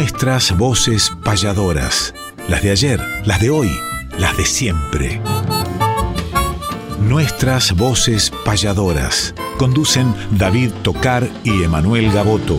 Nuestras voces payadoras. Las de ayer, las de hoy, las de siempre. Nuestras voces payadoras. Conducen David Tocar y Emanuel Gaboto.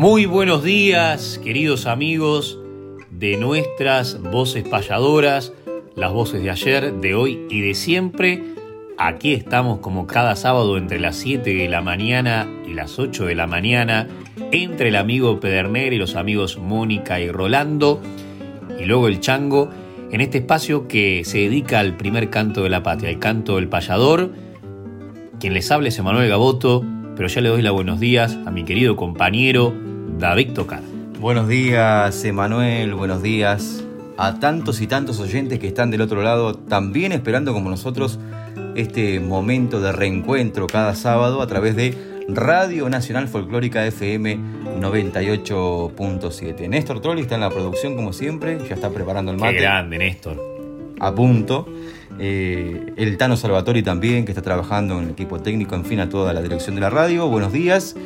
Muy buenos días, queridos amigos de nuestras voces payadoras, las voces de ayer, de hoy y de siempre. Aquí estamos como cada sábado entre las 7 de la mañana y las 8 de la mañana, entre el amigo Pederner y los amigos Mónica y Rolando, y luego el Chango, en este espacio que se dedica al primer canto de la patria, el canto del payador. Quien les habla es Emanuel Gaboto, pero ya le doy los buenos días a mi querido compañero David Tocar. Buenos días, Emanuel, buenos días a tantos y tantos oyentes que están del otro lado, también esperando como nosotros este momento de reencuentro cada sábado a través de Radio Nacional Folclórica FM 98.7. Néstor Trolli está en la producción como siempre, ya está preparando el mate. Qué grande, Néstor. A punto. Eh, el Tano Salvatori también, que está trabajando en el equipo técnico, en fin, a toda la dirección de la radio. Buenos días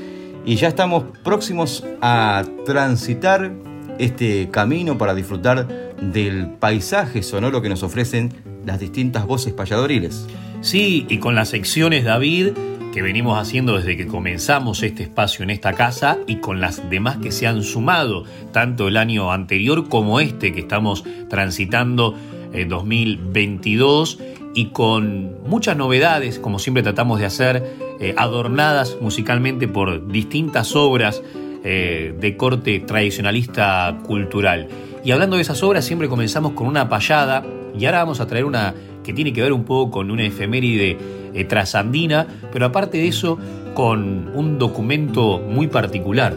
y ya estamos próximos a transitar este camino para disfrutar del paisaje sonoro que nos ofrecen las distintas voces payadoriles. Sí, y con las secciones David que venimos haciendo desde que comenzamos este espacio en esta casa y con las demás que se han sumado, tanto el año anterior como este que estamos transitando en 2022 y con muchas novedades, como siempre tratamos de hacer, eh, adornadas musicalmente por distintas obras eh, de corte tradicionalista cultural. Y hablando de esas obras, siempre comenzamos con una payada y ahora vamos a traer una que tiene que ver un poco con una efeméride eh, trasandina, pero aparte de eso, con un documento muy particular.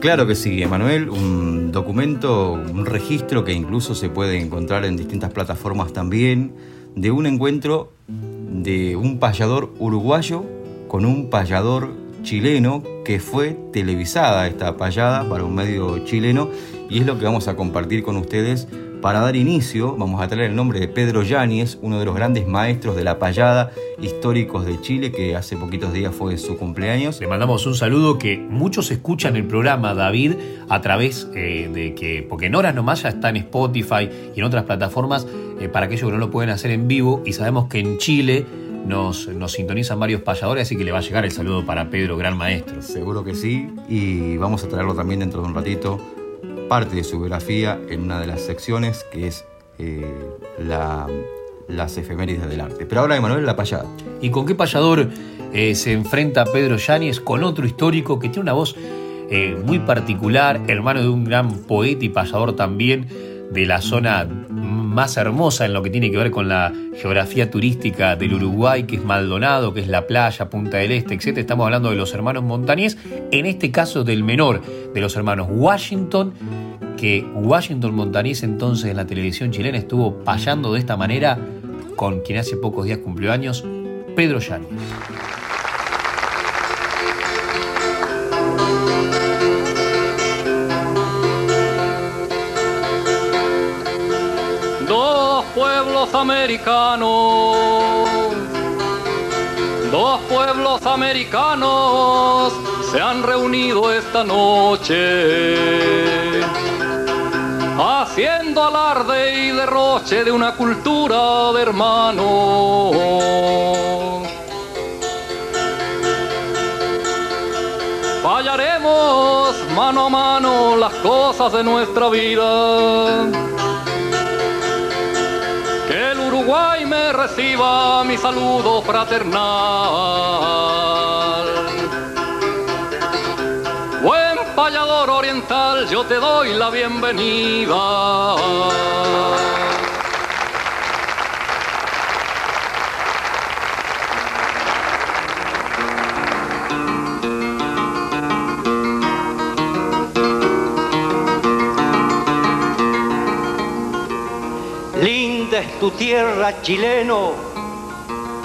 Claro que sí, Emanuel, un documento, un registro que incluso se puede encontrar en distintas plataformas también, de un encuentro de un payador uruguayo con un payador chileno que fue televisada esta payada para un medio chileno y es lo que vamos a compartir con ustedes para dar inicio, vamos a traer el nombre de Pedro Yáñez, uno de los grandes maestros de la payada históricos de Chile, que hace poquitos días fue su cumpleaños. Le mandamos un saludo que muchos escuchan el programa, David, a través eh, de que, porque en horas nomás ya está en Spotify y en otras plataformas, eh, para aquellos que no lo pueden hacer en vivo, y sabemos que en Chile nos, nos, sintonizan varios payadores, así que le va a llegar el saludo para Pedro, gran maestro. Seguro que sí, y vamos a traerlo también dentro de un ratito parte de su biografía en una de las secciones que es eh, las efemérides del arte. Pero ahora Emanuel la payada. ¿Y con qué payador eh, se enfrenta Pedro Yáñez? Con otro histórico que tiene una voz eh, muy particular, hermano de un gran poeta y payador también de la zona más hermosa en lo que tiene que ver con la geografía turística del Uruguay, que es Maldonado, que es la playa, Punta del Este, etc. Estamos hablando de los hermanos Montañés, en este caso del menor de los hermanos Washington, que Washington Montañés entonces en la televisión chilena estuvo payando de esta manera con quien hace pocos días cumplió años, Pedro Yáñez. Pueblos americanos, dos pueblos americanos se han reunido esta noche, haciendo alarde y derroche de una cultura de hermanos. ensayaremos mano a mano las cosas de nuestra vida. Uruguay me reciba mi saludo fraternal. Buen payador oriental, yo te doy la bienvenida. Tu tierra chileno,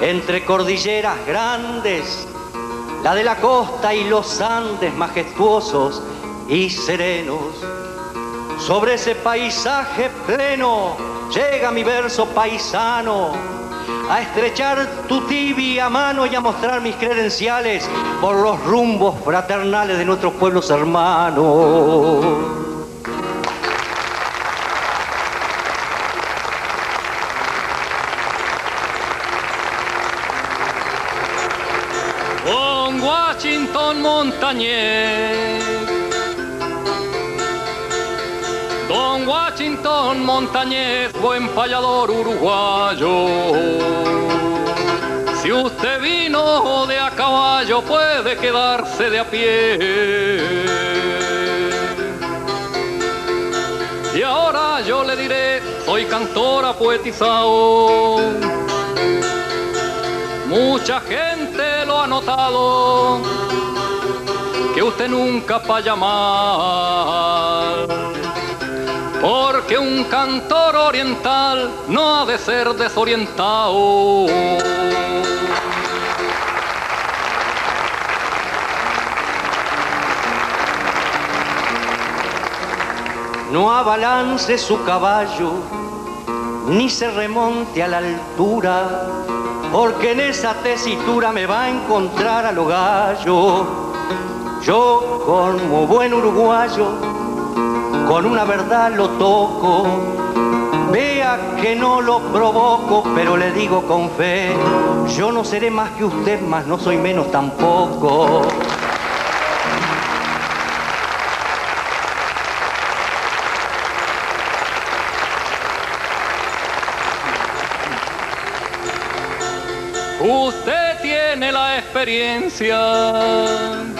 entre cordilleras grandes, la de la costa y los Andes majestuosos y serenos. Sobre ese paisaje pleno llega mi verso paisano a estrechar tu tibia mano y a mostrar mis credenciales por los rumbos fraternales de nuestros pueblos hermanos. Don Washington Montañez, buen payador uruguayo. Si usted vino de a caballo, puede quedarse de a pie. Y ahora yo le diré, soy cantora poetizado. Mucha gente lo ha notado, que usted nunca vaya mal. Porque un cantor oriental no ha de ser desorientado. No abalance su caballo, ni se remonte a la altura porque en esa tesitura me va a encontrar a lo gallo. Yo, como buen uruguayo, con una verdad lo toco. Vea que no lo provoco, pero le digo con fe, yo no seré más que usted, más no soy menos tampoco. Usted tiene la experiencia.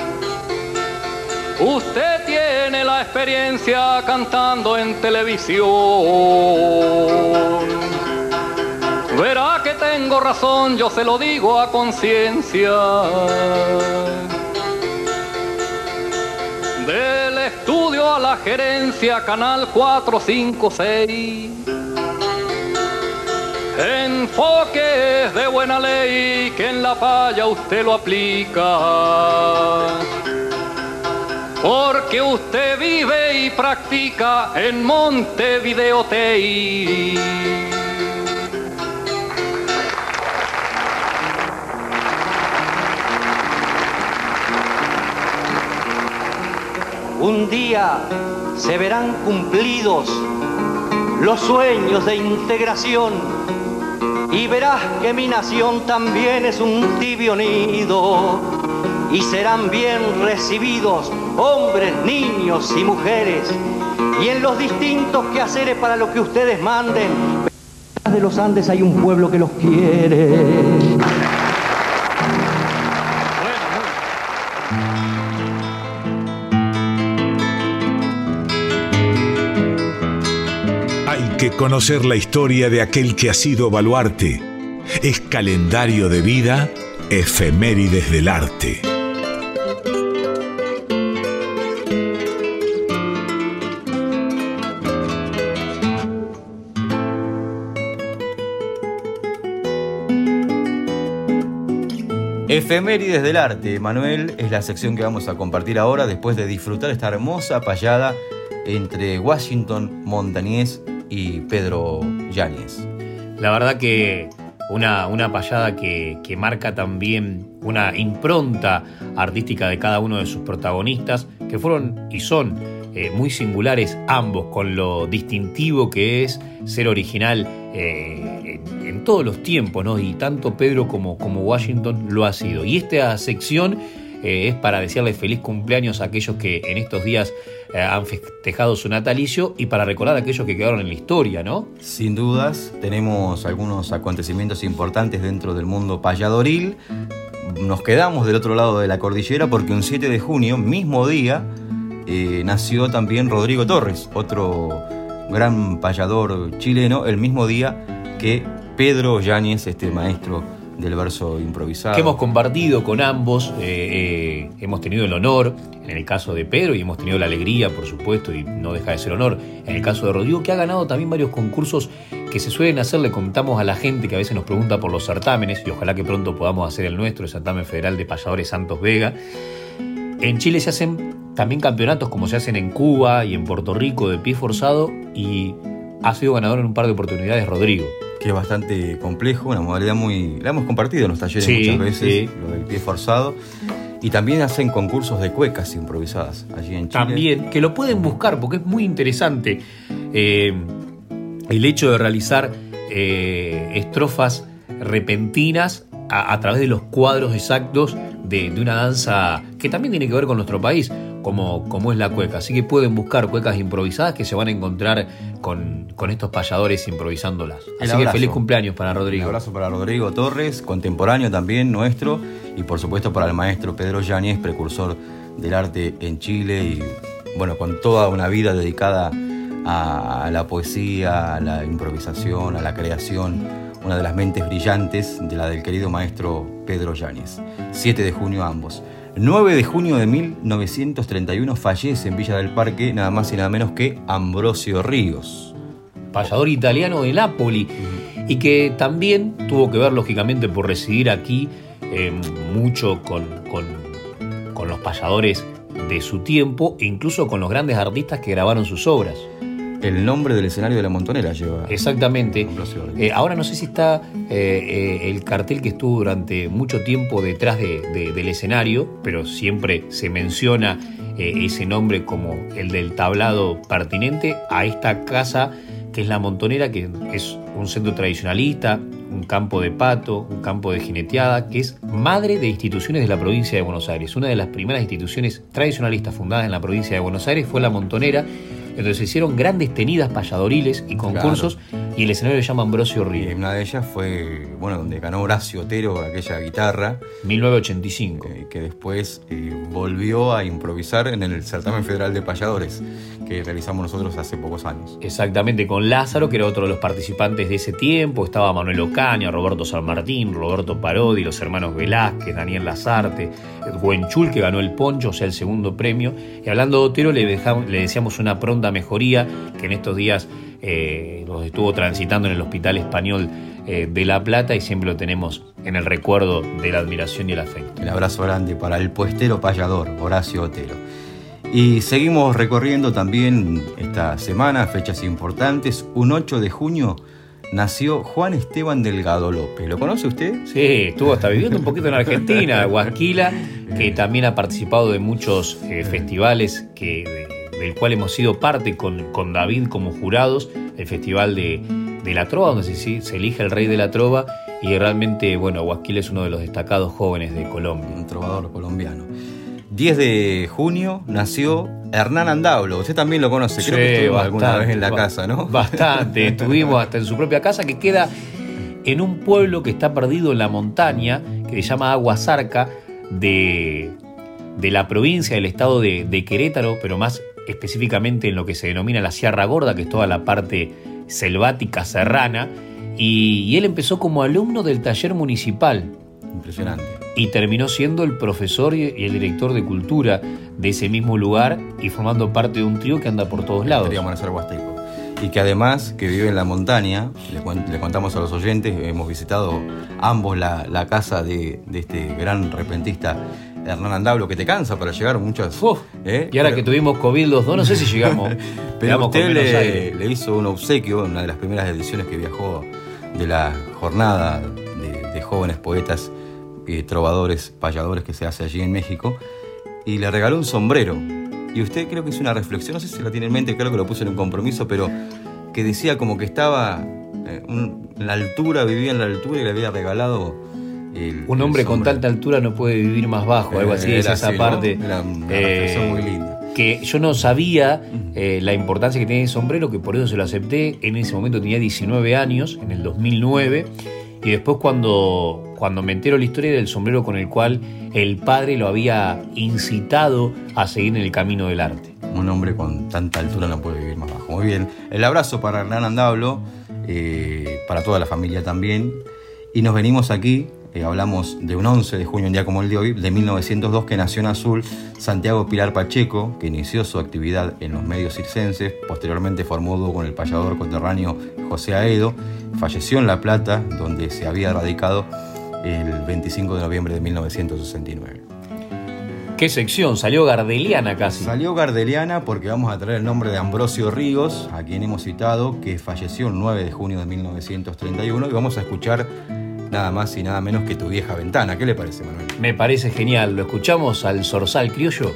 Experiencia cantando en televisión. Verá que tengo razón, yo se lo digo a conciencia. Del estudio a la gerencia, Canal 456 Enfoque de buena ley que en la paya usted lo aplica. Porque usted vive y practica en Montevideo. Un día se verán cumplidos los sueños de integración y verás que mi nación también es un tibio nido y serán bien recibidos hombres, niños y mujeres y en los distintos quehaceres para lo que ustedes manden de los Andes hay un pueblo que los quiere. que conocer la historia de aquel que ha sido baluarte. Es calendario de vida, efemérides del arte. Efemérides del arte, Manuel, es la sección que vamos a compartir ahora después de disfrutar esta hermosa payada entre Washington Montañés y Pedro Yáñez. La verdad que una, una payada que, marca también una impronta artística de cada uno de sus protagonistas, que fueron y son eh, muy singulares ambos, con lo distintivo que es ser original eh, en, todos los tiempos, ¿no? Y tanto Pedro como, como Washington lo ha sido. Y esta sección eh, es para decirle feliz cumpleaños a aquellos que en estos días eh, han festejado su natalicio y para recordar a aquellos que quedaron en la historia, ¿no? Sin dudas, tenemos algunos acontecimientos importantes dentro del mundo payadoril. Nos quedamos del otro lado de la cordillera porque un 7 de junio, mismo día, nació también Rodrigo Torres, otro gran payador chileno, el mismo día que Pedro Yáñez, este maestro del verso improvisado. Que hemos compartido con ambos, eh, eh, hemos tenido el honor, en el caso de Pedro, y hemos tenido la alegría, por supuesto, y no deja de ser honor, en el caso de Rodrigo, que ha ganado también varios concursos que se suelen hacer, le contamos a la gente que a veces nos pregunta por los certámenes, y ojalá que pronto podamos hacer el nuestro, el certamen federal de payadores Santos Vega. En Chile se hacen también campeonatos como se hacen en Cuba y en Puerto Rico de pie forzado, y ha sido ganador en un par de oportunidades Rodrigo que es bastante complejo, una modalidad muy... La hemos compartido en los talleres muchas veces, lo del pie forzado. Y también hacen concursos de cuecas improvisadas allí en Chile. También, que lo pueden buscar porque es muy interesante eh, el hecho de realizar eh, estrofas repentinas a, través de los cuadros exactos de, de, una danza que también tiene que ver con nuestro país como, como es la cueca. Así que pueden buscar cuecas improvisadas que se van a encontrar con, estos payadores improvisándolas. Así que feliz cumpleaños para Rodrigo. Un abrazo para Rodrigo Torres, contemporáneo también nuestro, y por supuesto para el maestro Pedro Yáñez, precursor del arte en Chile y bueno, con toda una vida dedicada a la poesía, a la improvisación, a la creación, una de las mentes brillantes de la del querido maestro Pedro Yáñez. 7 de junio ambos. 9 de junio de 1931 fallece en Villa del Parque nada más y nada menos que Ambrosio Ríos. Payador italiano de Nápoli y que también tuvo que ver lógicamente por residir aquí eh, mucho con, con, con los payadores de su tiempo e incluso con los grandes artistas que grabaron sus obras. El nombre del escenario de la Montonera lleva. Exactamente. Eh, ahora no sé si está eh, eh, el cartel que estuvo durante mucho tiempo detrás del escenario, pero siempre se menciona ese nombre como el del tablado pertinente a esta casa que es la Montonera, que es un centro tradicionalista, un campo de pato, un campo de jineteada, que es madre de instituciones de la provincia de Buenos Aires. Una de las primeras instituciones tradicionalistas fundadas en la provincia de Buenos Aires fue la Montonera entonces se hicieron grandes tenidas payadoriles y concursos y el escenario se llama Ambrosio Río. Y una de ellas fue, bueno, donde ganó Horacio Otero aquella guitarra. 1985. Eh, que después eh, volvió a improvisar en el certamen federal de payadores que realizamos nosotros hace pocos años. Exactamente, con Lázaro, que era otro de los participantes de ese tiempo. Estaba Manuel Ocaña, Roberto San Martín, Roberto Parodi, los hermanos Velázquez, Daniel Lazarte, Buenchul, que ganó el poncho, o sea, el segundo premio. Y hablando de Otero, le, dejamos, le decíamos una pronta mejoría que en estos días eh, los estuvo transitando en el Hospital Español eh, de La Plata y siempre lo tenemos en el recuerdo de la admiración y el afecto. Un abrazo grande para el puestero payador, Horacio Otero. Y seguimos recorriendo también esta semana fechas importantes. Un 8 de junio nació Juan Esteban Delgado López. ¿Lo conoce usted? Sí, estuvo hasta viviendo un poquito en Argentina, Guasquila, que también ha participado de muchos eh, festivales que del cual hemos sido parte con, con David como jurados, el Festival de, la Trova, donde se, se, elige el Rey de la Trova, y realmente, bueno, Guasquil es uno de los destacados jóvenes de Colombia. Un trovador colombiano. 10 de junio nació Hernán Andablo. Usted también lo conoce, creo que estuvo alguna vez en la casa, ¿no? Bastante, estuvimos hasta en su propia casa que queda en un pueblo que está perdido en la montaña, que se llama Aguasarca, de, de la provincia del estado de, de Querétaro, pero más específicamente en lo que se denomina la Sierra Gorda, que es toda la parte selvática serrana, y, él empezó como alumno del taller municipal. Impresionante. Y terminó siendo el profesor y el director de cultura de ese mismo lugar y formando parte de un trío que anda por todos lados. Y que además, que vive en la montaña, le, contamos a los oyentes, hemos visitado ambos la, casa de, de este gran repentista Hernán Andablo, que te cansa para llegar muchas. ¿eh? Y ahora que tuvimos COVID los dos, no sé si llegamos. Pero usted le, hizo un obsequio, una de las primeras ediciones que viajó de la jornada de, jóvenes poetas, y trovadores, payadores que se hace allí en México, y le regaló un sombrero. Y usted creo que hizo una reflexión, no sé si la tiene en mente, creo que lo puso en un compromiso, pero que decía como que estaba eh, en la altura, vivía en la altura y le había regalado el- Un hombre con tanta altura no puede vivir más bajo, algo así, Eh, es esa así, ¿no? parte. Era una eh, reflexión muy linda. Que yo no sabía eh, la importancia que tiene el sombrero, que por eso se lo acepté. En ese momento tenía 19 años, en el 2009. Y después cuando, cuando me entero la historia del sombrero con el cual el padre lo había incitado a seguir en el camino del arte. Un hombre con tanta altura no puede vivir más bajo. Muy bien. El abrazo para Hernán Andablo, eh, para toda la familia también. Y nos venimos aquí, eh, hablamos de un 11 de junio, un día como el de hoy, de 1902, que nació en Azul Santiago Pilar Pacheco, que inició su actividad en los medios circenses, posteriormente formó dúo con el payador conterráneo José Aedo, falleció en La Plata, donde se había radicado el 25 de noviembre de 1969. ¿Qué sección? Salió Gardeliana casi. Salió Gardeliana porque vamos a traer el nombre de Ambrosio Ríos, a quien hemos citado, que falleció el 9 de junio de 1931, y vamos a escuchar nada más y nada menos que Tu vieja ventana. ¿Qué le parece, Manuel? Me parece genial. ¿Lo escuchamos al Zorzal Criollo?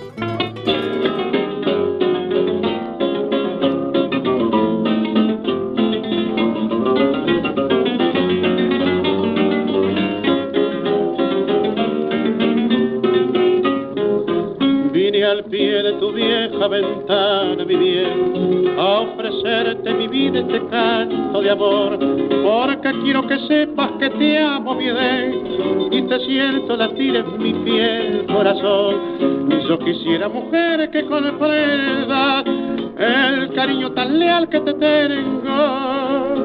Amor, porque quiero que sepas que te amo, mi y te siento latir en mi piel, corazón. Yo quisiera, mujer, que comprenda el cariño tan leal que te tengo,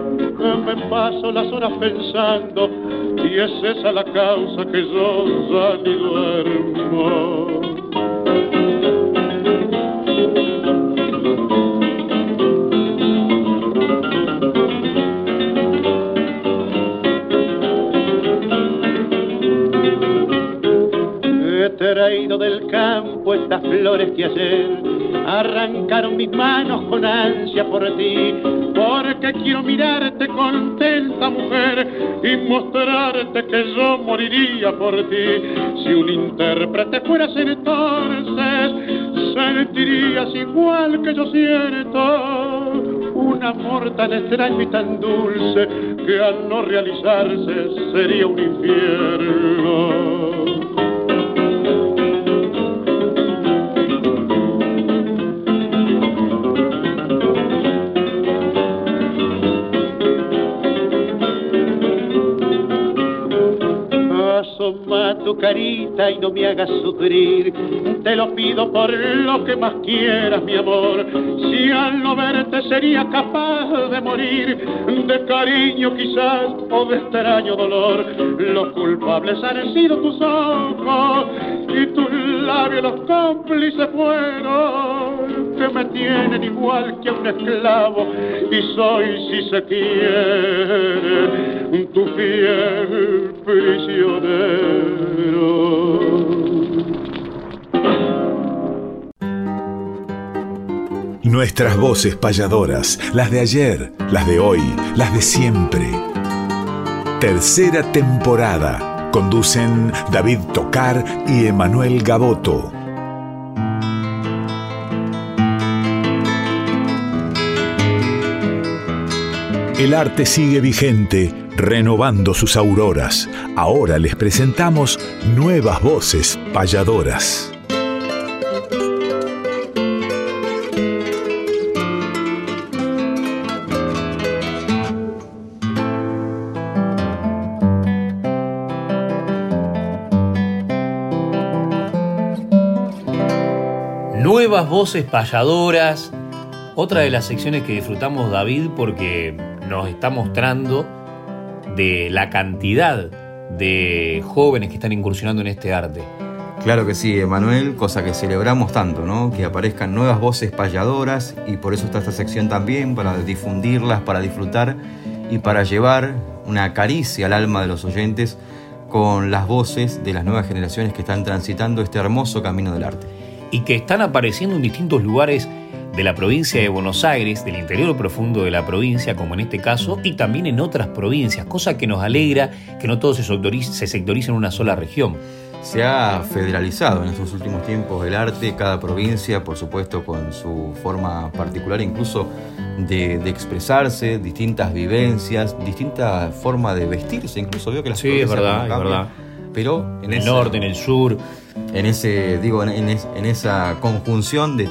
me paso las horas pensando, y es esa la causa que yo ya ni duermo. Flores que ayer arrancaron mis manos con ansia por ti, porque quiero mirarte contenta mujer y mostrarte que yo moriría por ti. Si un intérprete fueras entonces, sentirías igual que yo siento un amor tan extraño y tan dulce que al no realizarse sería un infierno. Te lo pido por lo que más quieras, mi amor. Si al no verte sería capaz de morir, de cariño quizás o de extraño dolor. Los culpables han sido tus ojos y tus labios los cómplices fueron que me tienen igual que un esclavo y soy, si se quiere, tu fiel prisionero. Nuestras voces payadoras, las de ayer, las de hoy, las de siempre. Tercera temporada. Conducen David Tocar y Emanuel Gaboto. El arte sigue vigente, renovando sus auroras. Ahora les presentamos nuevas voces payadoras. Voces payadoras. Otra de las secciones que disfrutamos David porque nos está mostrando de la cantidad de jóvenes que están incursionando en este arte. Claro que sí, Emanuel, cosa que celebramos tanto, ¿no? Que aparezcan nuevas voces payadoras y por eso está esta sección también, para difundirlas, para disfrutar y para llevar una caricia al alma de los oyentes con las voces de las nuevas generaciones que están transitando este hermoso camino del arte. Y que están apareciendo en distintos lugares de la provincia de Buenos Aires, del interior profundo de la provincia, como en este caso, y también en otras provincias, cosa que nos alegra que no todo se sectorice, se sectorice en una sola región. se ha federalizado en estos últimos tiempos el arte, cada provincia, por supuesto, con su forma particular, incluso de, expresarse, distintas vivencias, distintas formas de vestirse, incluso veo que las sí, es verdad, es verdad. Pero en, el norte, en el sur, en ese, digo, en, esa conjunción de,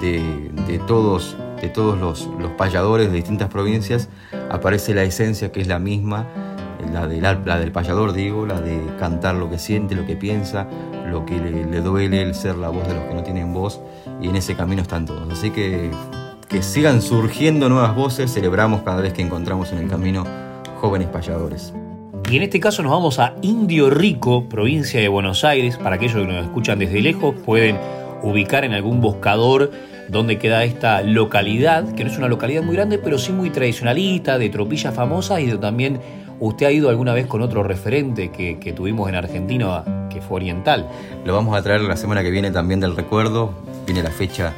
de, todos, de todos los, payadores de distintas provincias, aparece la esencia que es la misma la, de, la, del payador, digo, la de cantar lo que siente, lo que piensa, lo que le, duele, el ser la voz de los que no tienen voz, y en ese camino están todos. Así que que sigan surgiendo nuevas voces, celebramos cada vez que encontramos en el camino jóvenes payadores. Y en este caso nos vamos a Indio Rico, provincia de Buenos Aires. Para aquellos que nos escuchan desde lejos, pueden ubicar en algún buscador donde queda esta localidad, que no es una localidad muy grande, pero sí muy tradicionalista, de tropillas famosas y también ¿Usted ha ido alguna vez con otro referente que, tuvimos en Argentina, que fue oriental? Lo vamos a traer la semana que viene también del recuerdo. Viene la fecha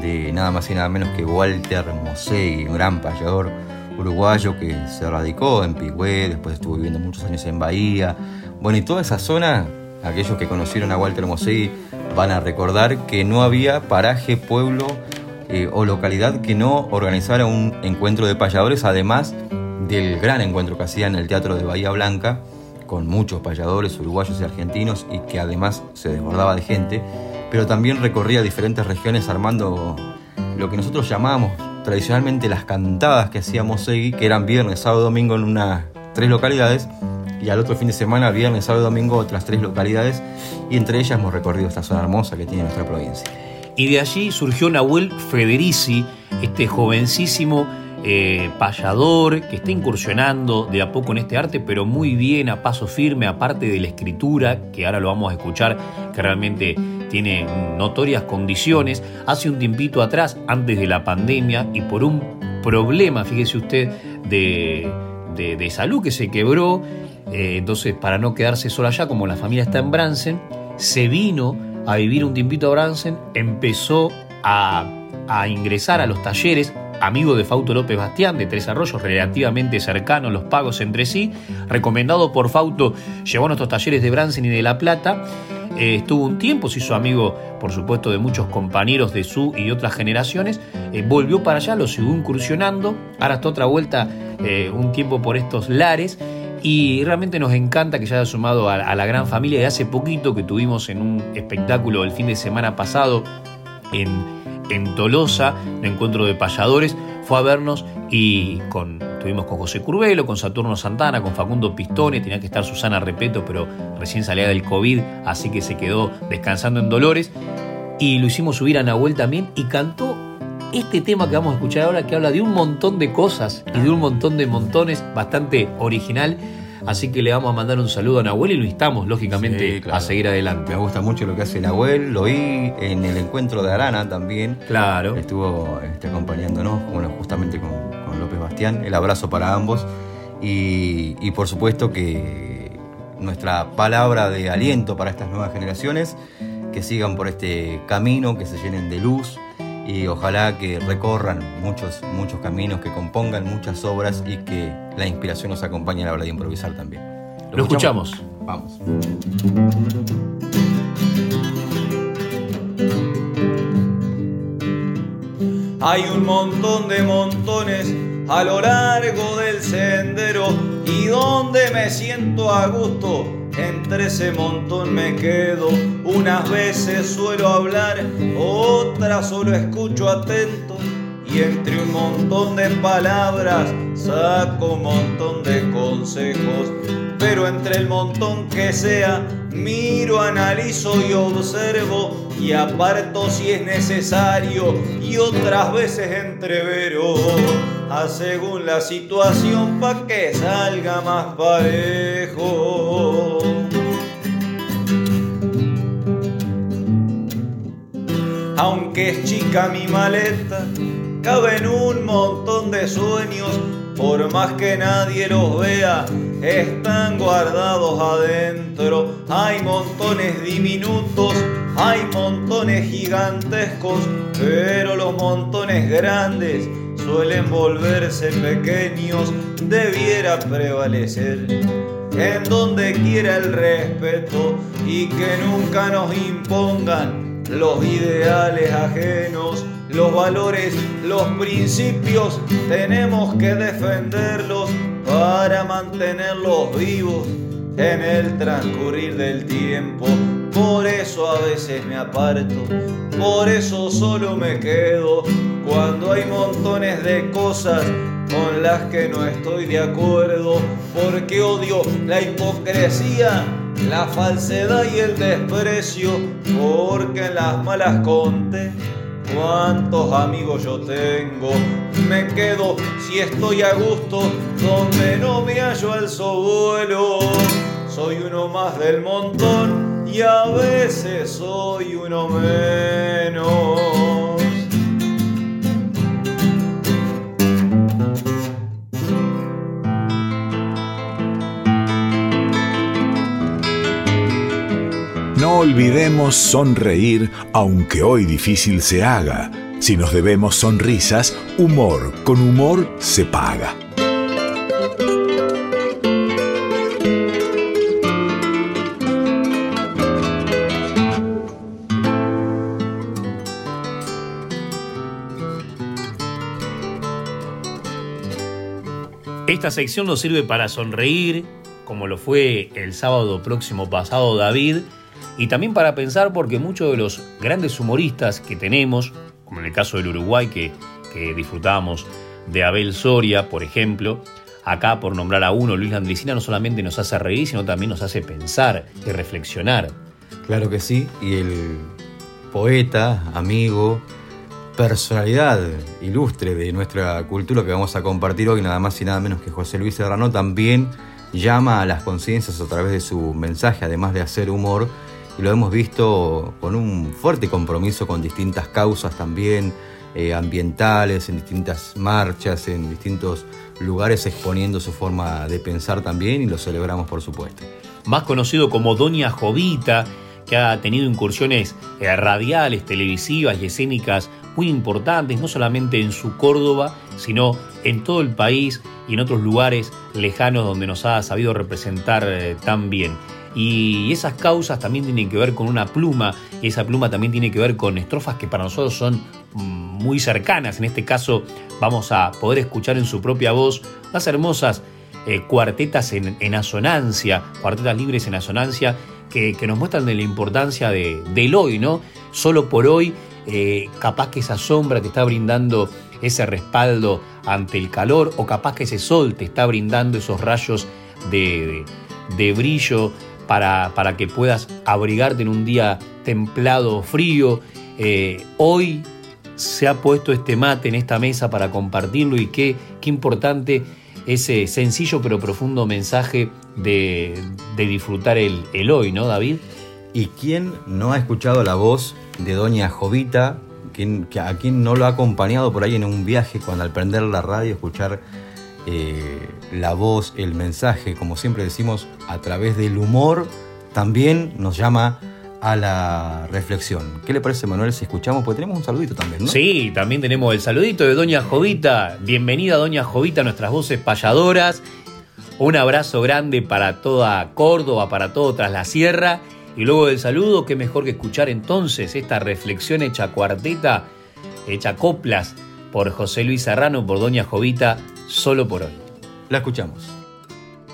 de nada más y nada menos que Walter Mosey, un gran payador uruguayo que se radicó en Pigüé, después estuvo viviendo muchos años en Bahía. Bueno, y toda esa zona, aquellos que conocieron a Walter Mosey van a recordar que no había paraje, pueblo eh, o localidad que no organizara un encuentro de payadores, además del gran encuentro que hacía en el Teatro de Bahía Blanca, con muchos payadores uruguayos y argentinos y que además se desbordaba de gente, pero también recorría diferentes regiones armando lo que nosotros llamábamos tradicionalmente las cantadas que hacíamos Segui, que eran viernes, sábado domingo en unas tres localidades, y al otro fin de semana, viernes, sábado domingo, otras tres localidades, y entre ellas hemos recorrido esta zona hermosa que tiene nuestra provincia. Y de allí surgió Nahuel Federici, este jovencísimo eh, payador que está incursionando de a poco en este arte, pero muy bien, a paso firme, aparte de la escritura, que ahora lo vamos a escuchar, que realmente tiene notorias condiciones. Hace un tiempito atrás, antes de la pandemia, y por un problema, fíjese usted, de, de, salud que se quebró, eh, entonces para no quedarse sola allá, como la familia está en Bransen, se vino a vivir un tiempito a Bransen, empezó a, a ingresar a los talleres amigo de Fauto López Bastián, de Tres Arroyos, relativamente cercanos los pagos entre sí. Recomendado por Fauto, llevó a nuestros talleres de Bransen y de La Plata. Eh, estuvo un tiempo, se hizo amigo, por supuesto, de muchos compañeros de su y de otras generaciones. Eh, volvió para allá, lo siguió incursionando. Ahora está otra vuelta eh, un tiempo por estos lares. Y realmente nos encanta que ya haya sumado a, a la gran familia. De hace poquito que tuvimos en un espectáculo el fin de semana pasado en en Tolosa, un encuentro de payadores, fue a vernos y con, estuvimos con José Curvelo, con Saturno Santana, con Facundo Pistone, tenía que estar Susana Repeto, pero recién salía del COVID, así que se quedó descansando en Dolores. Y lo hicimos subir a Nahuel también y cantó este tema que vamos a escuchar ahora, que habla de un montón de cosas y de un montón de montones, bastante original Así que le vamos a mandar un saludo a Nahuel y lo instamos, lógicamente, a seguir adelante. Me gusta mucho lo que hace Nahuel, lo vi en el encuentro de Arana también. Claro. Estuvo este, acompañándonos, bueno, justamente con, López Bastián. El abrazo para ambos. Y, y por supuesto que nuestra palabra de aliento para estas nuevas generaciones, que sigan por este camino, que se llenen de luz, y ojalá que recorran muchos, muchos caminos, que compongan muchas obras y que la inspiración nos acompañe a la hora de improvisar también. ¿Lo, escuchamos? Vamos. Hay un montón de montones a lo largo del sendero y donde me siento a gusto entre ese montón me quedo, unas veces suelo hablar, otras solo escucho atento. Y entre un montón de palabras saco un montón de consejos. Pero entre el montón que sea, miro, analizo y observo y aparto si es necesario y otras veces entrevero a según la situación pa' que salga más parejo. Aunque es chica mi maleta, caben un montón de sueños, por más que nadie los vea, están guardados adentro. Hay montones diminutos, hay montones gigantescos, pero los montones grandes suelen volverse pequeños, debiera prevalecer en donde quiera el respeto y que nunca nos impongan los ideales ajenos, los valores, los principios, tenemos que defenderlos para mantenerlos vivos en el transcurrir del tiempo. Por eso a veces me aparto, por eso solo me quedo cuando hay montones de cosas con las que no estoy de acuerdo, porque odio la hipocresía, la falsedad y el desprecio, porque las malas conté cuántos amigos yo tengo. Me quedo si estoy a gusto donde no me hallo al vuelo. Soy uno más del montón y a veces soy uno menos. Olvidemos sonreír aunque hoy difícil se haga. Si nos debemos sonrisas, humor con humor se paga. Esta sección nos sirve para sonreír, como lo fue el sábado próximo pasado David, y también para pensar porque muchos de los grandes humoristas que tenemos, como en el caso del Uruguay que, que disfrutábamos de Abel Soria, por ejemplo, acá por nombrar a uno, Luis Landricina no solamente nos hace reír, sino también nos hace pensar y reflexionar. Claro que sí, y el poeta, amigo, personalidad ilustre de nuestra cultura que vamos a compartir hoy, nada más y nada menos que José Luis Serrano, también llama a las conciencias a través de su mensaje, además de hacer humor, y lo hemos visto con un fuerte compromiso con distintas causas también eh, ambientales, en distintas marchas, en distintos lugares exponiendo su forma de pensar también y lo celebramos por supuesto. Más conocido como Doña Jovita, que ha tenido incursiones eh, radiales, televisivas y escénicas muy importantes, no solamente en su Córdoba, sino en todo el país y en otros lugares lejanos donde nos ha sabido representar eh, tan bien. Y esas causas también tienen que ver con una pluma, esa pluma también tiene que ver con estrofas que para nosotros son mm, muy cercanas. En este caso vamos a poder escuchar en su propia voz las hermosas eh, cuartetas en, asonancia, cuartetas libres en asonancia, que, nos muestran de la importancia de, del hoy, ¿no? Solo por hoy, eh, capaz que esa sombra te está brindando ese respaldo ante el calor, o capaz que ese sol te está brindando esos rayos de, de brillo para, que puedas abrigarte en un día templado o frío. Eh, hoy se ha puesto este mate en esta mesa para compartirlo y qué, qué importante ese sencillo pero profundo mensaje de, disfrutar el, el, hoy, ¿no, David? ¿Y quién no ha escuchado la voz de Doña Jovita? ¿Quién, a quien no lo ha acompañado por ahí en un viaje cuando al prender la radio escuchar eh, la voz, el mensaje, como siempre decimos, a través del humor, también nos llama a la reflexión. ¿Qué le parece, Manuel, si escuchamos? Pues tenemos un saludito también, ¿no? Sí, también tenemos el saludito de Doña Jovita. Bienvenida, Doña Jovita, a nuestras voces payadoras. Un abrazo grande para toda Córdoba, para todo Tras la Sierra. Y luego del saludo, qué mejor que escuchar entonces esta reflexión hecha cuarteta, hecha coplas por José Luis Serrano, por Doña Jovita, solo por hoy. La escuchamos.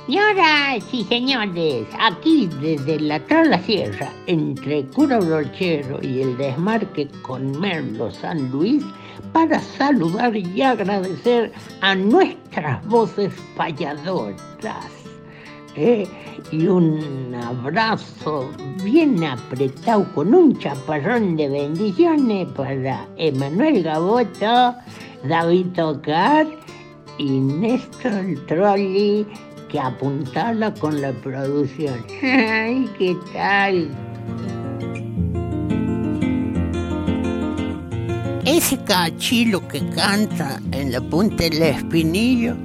Señoras y señores, aquí desde la Trala Sierra, entre Cura Brochero y el desmarque con Merlo San Luis, para saludar y agradecer a nuestras voces falladoras. ¿Eh? Y un abrazo bien apretado con un chaparrón de bendiciones para Emanuel Gaboto, David Tocar y Néstor Trolli que apuntala con la producción. ¡Ay, qué tal! Ese cachilo que canta en la punta del espinillo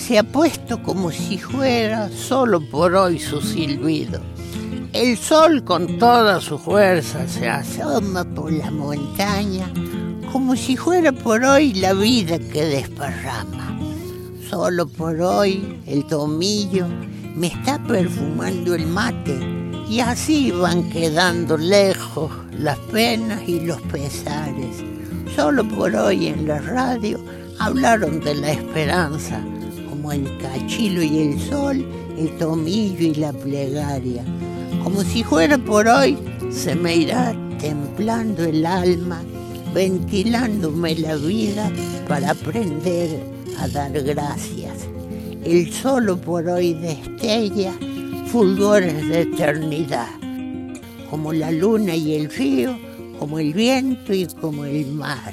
se ha puesto como si fuera solo por hoy su silbido. El sol con toda su fuerza se asoma por la montaña como si fuera por hoy la vida que desparrama. Solo por hoy el tomillo me está perfumando el mate y así van quedando lejos las penas y los pesares. Solo por hoy en la radio hablaron de la esperanza, el cachilo y el sol, el tomillo y la plegaria. Como si fuera por hoy, se me irá templando el alma, ventilándome la vida para aprender a dar gracias. El solo por hoy destella fulgores de eternidad, como la luna y el río, como el viento y como el mar.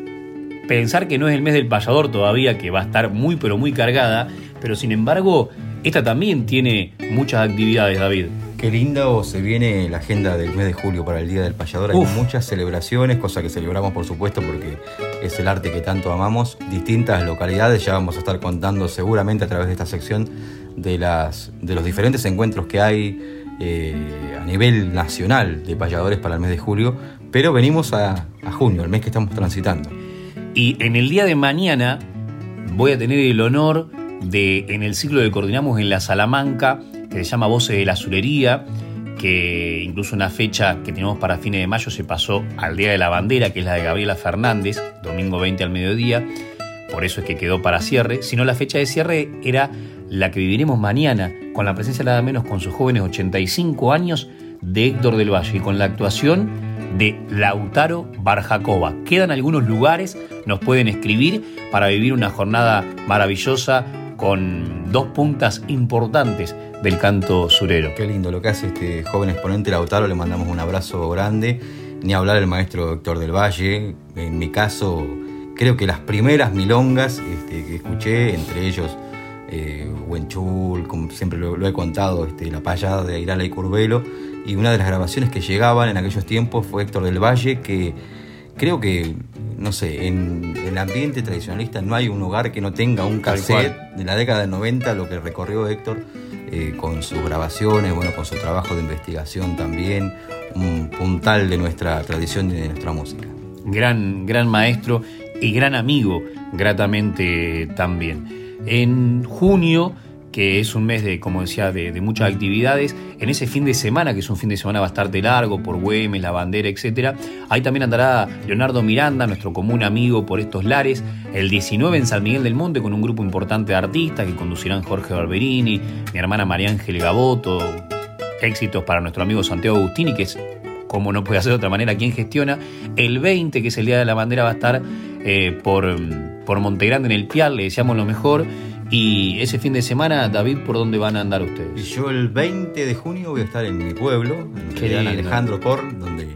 pensar que no es el mes del payador todavía, que va a estar muy pero muy cargada, pero sin embargo, esta también tiene muchas actividades, David. Qué lindo se viene la agenda del mes de julio para el Día del Payador. Hay muchas celebraciones, cosa que celebramos por supuesto porque es el arte que tanto amamos. Distintas localidades, ya vamos a estar contando seguramente a través de esta sección de, las, de los diferentes encuentros que hay eh, a nivel nacional de payadores para el mes de julio. Pero venimos a, a junio, el mes que estamos transitando. Y en el día de mañana voy a tener el honor de, en el ciclo que coordinamos en la Salamanca, que se llama Voces de la Azulería, que incluso una fecha que tenemos para fines de mayo se pasó al Día de la Bandera, que es la de Gabriela Fernández, domingo 20 al mediodía, por eso es que quedó para cierre, sino la fecha de cierre era la que viviremos mañana, con la presencia nada menos con sus jóvenes 85 años de Héctor del Valle. Y con la actuación de Lautaro Barjacova. Quedan algunos lugares, nos pueden escribir para vivir una jornada maravillosa con dos puntas importantes del canto surero. Qué lindo lo que hace este joven exponente Lautaro, le mandamos un abrazo grande. Ni hablar el maestro Héctor del Valle. En mi caso, creo que las primeras milongas este, que escuché, entre ellos eh, como siempre lo, he contado, este, la payada de Irala y Curvelo, y una de las grabaciones que llegaban en aquellos tiempos fue Héctor del Valle, que creo que, no sé, en el ambiente tradicionalista no hay un hogar que no tenga un cassette de la década del 90, lo que recorrió Héctor eh, con sus grabaciones, bueno, con su trabajo de investigación también, un puntal de nuestra tradición y de nuestra música. gran, gran maestro y gran amigo, gratamente también. En junio, que es un mes de, como decía, de, muchas actividades, en ese fin de semana, que es un fin de semana bastante largo, por Güemes, La Bandera, etc., ahí también andará Leonardo Miranda, nuestro común amigo por estos lares, el 19 en San Miguel del Monte, con un grupo importante de artistas que conducirán Jorge Barberini, mi hermana María Ángel Gaboto, éxitos para nuestro amigo Santiago Agustini, que es como no puede hacer de otra manera, quien gestiona. El 20, que es el Día de la Bandera, va a estar eh, por, por Montegrande en el Pial, le deseamos lo mejor. Y ese fin de semana, David, ¿por dónde van a andar Y ustedes? yo el 20 de junio voy a estar en mi pueblo, en Qué lindo. Alejandro Cor, donde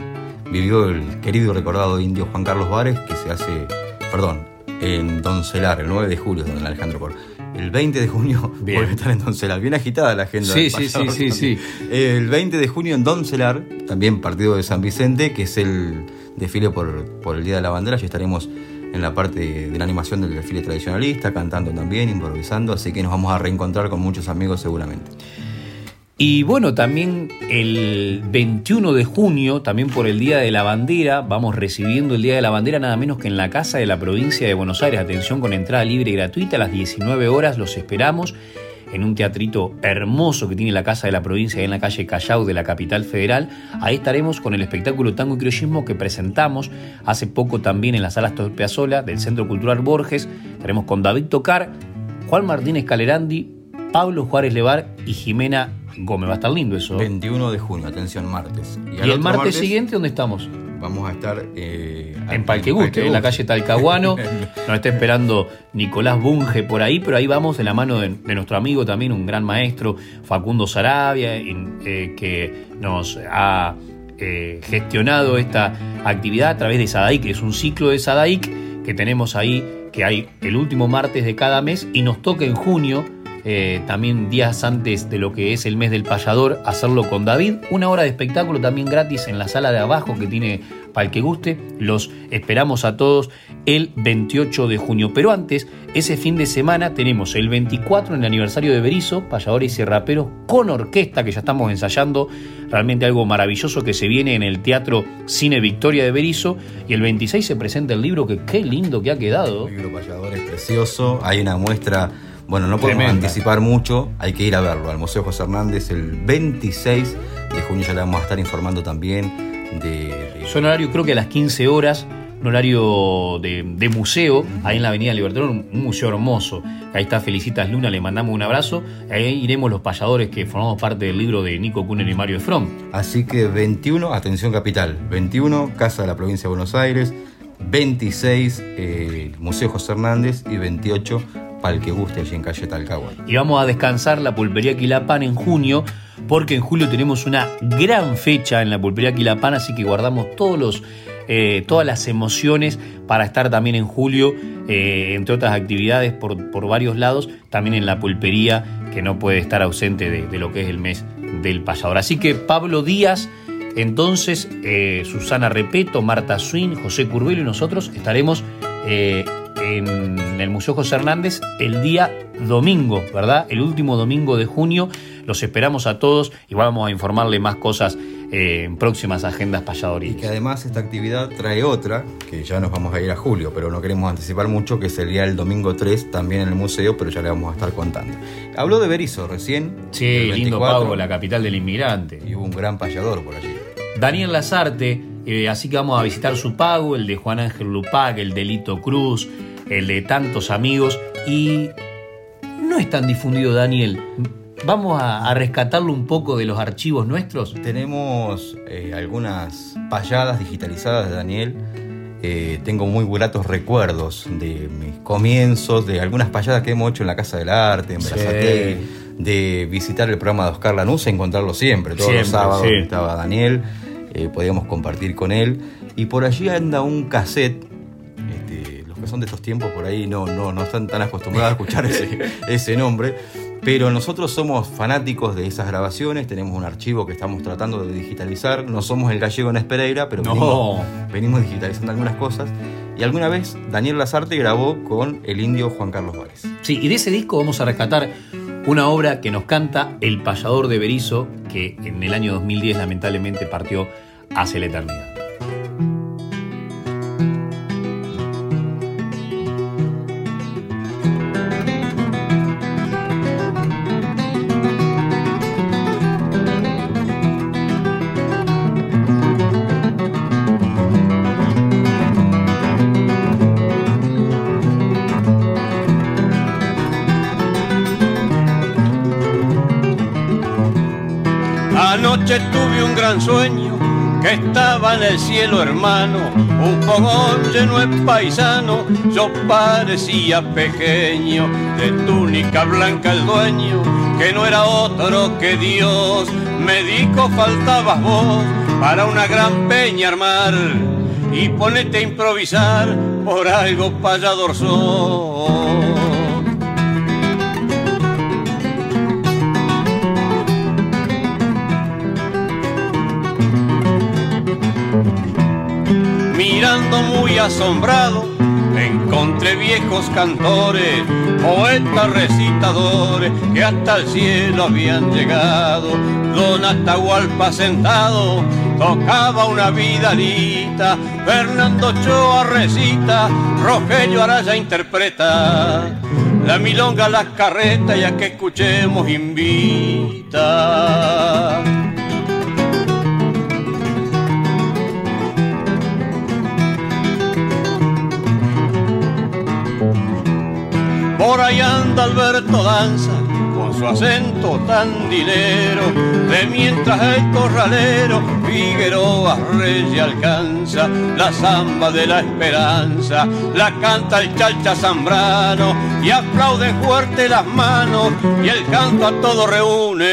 vivió el querido y recordado indio Juan Carlos Vares, que se hace, perdón, en Doncelar, el 9 de julio, donde en Alejandro Cor. El 20 de junio Bien. voy a estar en Doncelar. Bien agitada la agenda. Sí, sí, pasado sí, sí, también. El 20 de junio en Doncelar, también partido de San Vicente, que es el desfile por, por el Día de la Bandera. Ya estaremos en la parte de la animación del desfile tradicionalista, cantando también, improvisando, así que nos vamos a reencontrar con muchos amigos seguramente. Y bueno, también el 21 de junio, también por el Día de la Bandera, vamos recibiendo el Día de la Bandera nada menos que en la Casa de la Provincia de Buenos Aires. Atención con entrada libre y gratuita a las 19 horas, los esperamos en un teatrito hermoso que tiene la Casa de la Provincia en la calle Callao de la capital federal. Ahí estaremos con el espectáculo Tango y Criollismo que presentamos hace poco también en la Sala Astor Piazzolla del Centro Cultural Borges. Estaremos con David Tocar, Juan Martínez Calerandi, Pablo Juárez Levar y Jimena Gómez. Va a estar lindo eso. 21 de junio, atención, martes. Y el otro martes, siguiente, ¿dónde estamos? Vamos a estar eh, En Palqueguste, en la calle Talcahuano. Nos está esperando Nicolás Bunge por ahí, pero ahí vamos de la mano de, de nuestro amigo también, un gran maestro, Facundo Sarabia, en- eh, que nos ha eh, gestionado esta actividad a través de Sadaic, que es un ciclo de Sadaic que tenemos ahí, que hay el último martes de cada mes y nos toca en junio eh, también días antes de lo que es el mes del payador, hacerlo con David. Una hora de espectáculo también gratis en la sala de abajo que tiene para el que guste. Los esperamos a todos el 28 de junio. Pero antes, ese fin de semana tenemos el 24 en el aniversario de Berizo, payadores y raperos con orquesta que ya estamos ensayando. Realmente algo maravilloso que se viene en el Teatro Cine Victoria de Berizo. Y el 26 se presenta el libro que qué lindo que ha quedado. El libro payador es precioso. Hay una muestra bueno, no podemos anticipar mucho, hay que ir a verlo al Museo José Hernández el 26 de junio, ya le vamos a estar informando también de... Son horario creo que a las 15 horas, un horario de, museo, ahí en la Avenida Libertador, un, museo hermoso. Ahí está Felicitas Luna, le mandamos un abrazo. Ahí iremos los payadores que formamos parte del libro de Nico Kuhner y Mario From. Así que 21, atención capital, 21, Casa de la Provincia de Buenos Aires, 26, eh, Museo José Hernández y 28, el que guste allí en calle Talcahuano. Y vamos a descansar la pulpería Quilapán en junio, porque en julio tenemos una gran fecha en la pulpería Quilapán, así que guardamos todos los, eh, todas las emociones para estar también en julio, eh, entre otras actividades por, por, varios lados, también en la pulpería, que no puede estar ausente de, lo que es el mes del payador. Así que Pablo Díaz. Entonces, eh, Susana Repeto, Marta Swin, José Curbelo y nosotros estaremos en el Museo José Hernández el día domingo, ¿verdad? El último domingo de junio. Los esperamos a todos y vamos a informarle más cosas eh, en próximas agendas payadoriles. Y que además esta actividad trae otra, que ya nos vamos a ir a julio, pero no queremos anticipar mucho, que sería el domingo 3 también en el museo, pero ya le vamos a estar contando. Habló de Berizo recién. Sí, lindo Pago, la capital del inmigrante. Y hubo un gran payador por allí. Daniel Lazarte, eh, así que vamos a visitar su pago, el de Juan Ángel Lupac, el de Lito Cruz, el de tantos amigos y no es tan difundido Daniel. Vamos a, rescatarlo un poco de los archivos nuestros. Tenemos eh, algunas payadas digitalizadas de Daniel. Eh, tengo muy gratos recuerdos de mis comienzos, de algunas payadas que hemos hecho en la Casa del Arte, en Brazate, de visitar el programa de Oscar Lanús, encontrarlo siempre, todos los sábados estaba Daniel, eh, podíamos compartir con él. Y por allí anda un cassette son de estos tiempos por ahí no, no, no están tan acostumbrados a escuchar ese, ese nombre. Pero nosotros somos fanáticos de esas grabaciones, tenemos un archivo que estamos tratando de digitalizar. No somos el gallego en Espereira, pero venimos, digitalizando algunas cosas. Y alguna vez Daniel Lazarte grabó con el indio Juan Carlos Várez. Sí, y de ese disco vamos a rescatar una obra que nos canta El payador de Berizo, que en el año 2010 lamentablemente partió hacia la eternidad. Sueño que estaba en el cielo hermano, un fogón lleno de paisano, yo parecía pequeño, de túnica blanca el dueño, que no era otro que Dios, me dijo faltabas vos para una gran peña armar, y ponete a improvisar, por algo payador sos. Asombrado, encontré viejos cantores, poetas recitadores que hasta el cielo habían llegado. Don Atahualpa sentado tocaba una vidalita, Fernando Choa recita, Rogelio Araya interpreta. La milonga, las carretas, ya que escuchemos invita. Por ahí anda Alberto Danza con su acento tan dinero, de mientras el corralero Figueroa Reyes alcanza la zamba de la esperanza, la canta el chalcha zambrano y aplauden fuerte las manos y el canto a todo reúne.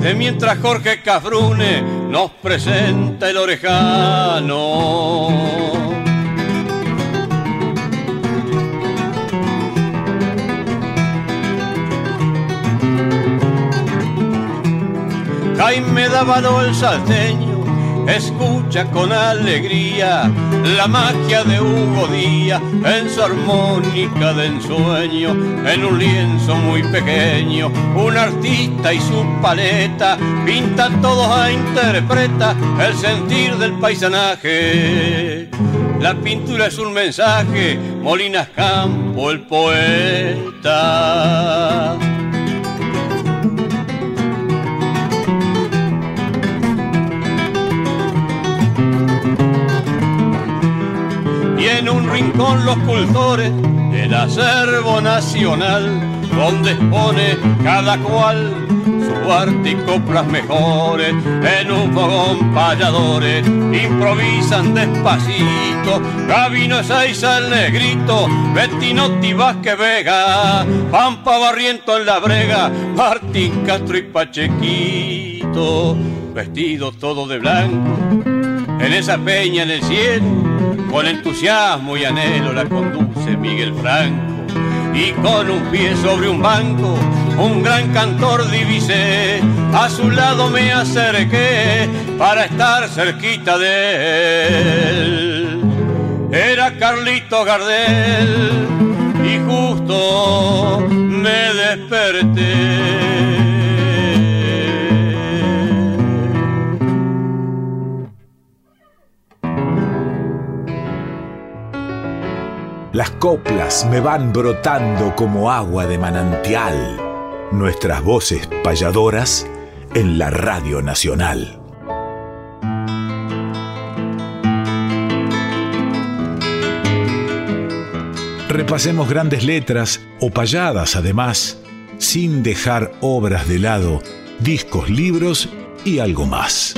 De mientras Jorge Cafrune nos presenta el orejano. Jaime Dávalo el salteño escucha con alegría la magia de Hugo Díaz en su armónica de ensueño, en un lienzo muy pequeño, un artista y su paleta pintan todos a interpreta el sentir del paisanaje. La pintura es un mensaje, Molinas Campo el poeta. En un rincón los cultores del acervo nacional, donde expone cada cual su arte y coplas mejores, en un fogón payadores, improvisan despacito, Gabino Ezeiza el negrito, Bettinotti Vázquez Vega, Pampa Barriento en la brega, Martín Castro y Pachequito, vestidos todo de blanco, en esa peña en el cielo, con entusiasmo y anhelo la conduce Miguel Franco. Y con un pie sobre un banco, un gran cantor divisé. A su lado me acerqué para estar cerquita de él. Era Carlito Gardel y justo me desperté. Las coplas me van brotando como agua de manantial. Nuestras voces payadoras en la Radio Nacional. Repasemos grandes letras o payadas además, sin dejar obras de lado, discos, libros y algo más.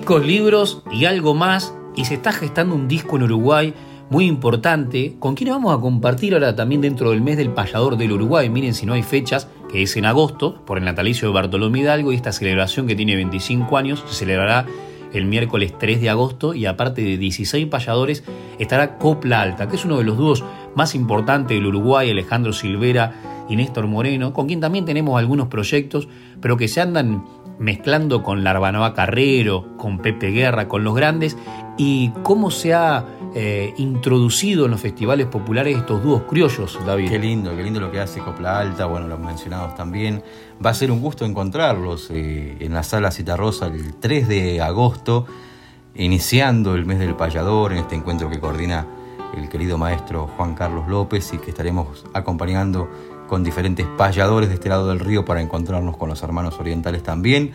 Discos, libros y algo más. Y se está gestando un disco en Uruguay muy importante, con quien vamos a compartir ahora también dentro del mes del payador del Uruguay. Miren si no hay fechas, que es en agosto, por el natalicio de Bartolomé Hidalgo, y esta celebración que tiene 25 años se celebrará el miércoles 3 de agosto y aparte de 16 payadores estará Copla Alta, que es uno de los dúos más importantes del Uruguay, Alejandro Silvera y Néstor Moreno, con quien también tenemos algunos proyectos, pero que se andan mezclando con Larbanoa Carrero, con Pepe Guerra, con los grandes, y cómo se ha eh, introducido en los festivales populares estos dúos criollos, David. Qué lindo, qué lindo lo que hace Copla Alta, bueno, los mencionados también. Va a ser un gusto encontrarlos eh, en la sala Citarrosa el 3 de agosto, iniciando el mes del payador, en este encuentro que coordina el querido maestro Juan Carlos López y que estaremos acompañando con diferentes payadores de este lado del río para encontrarnos con los hermanos orientales también.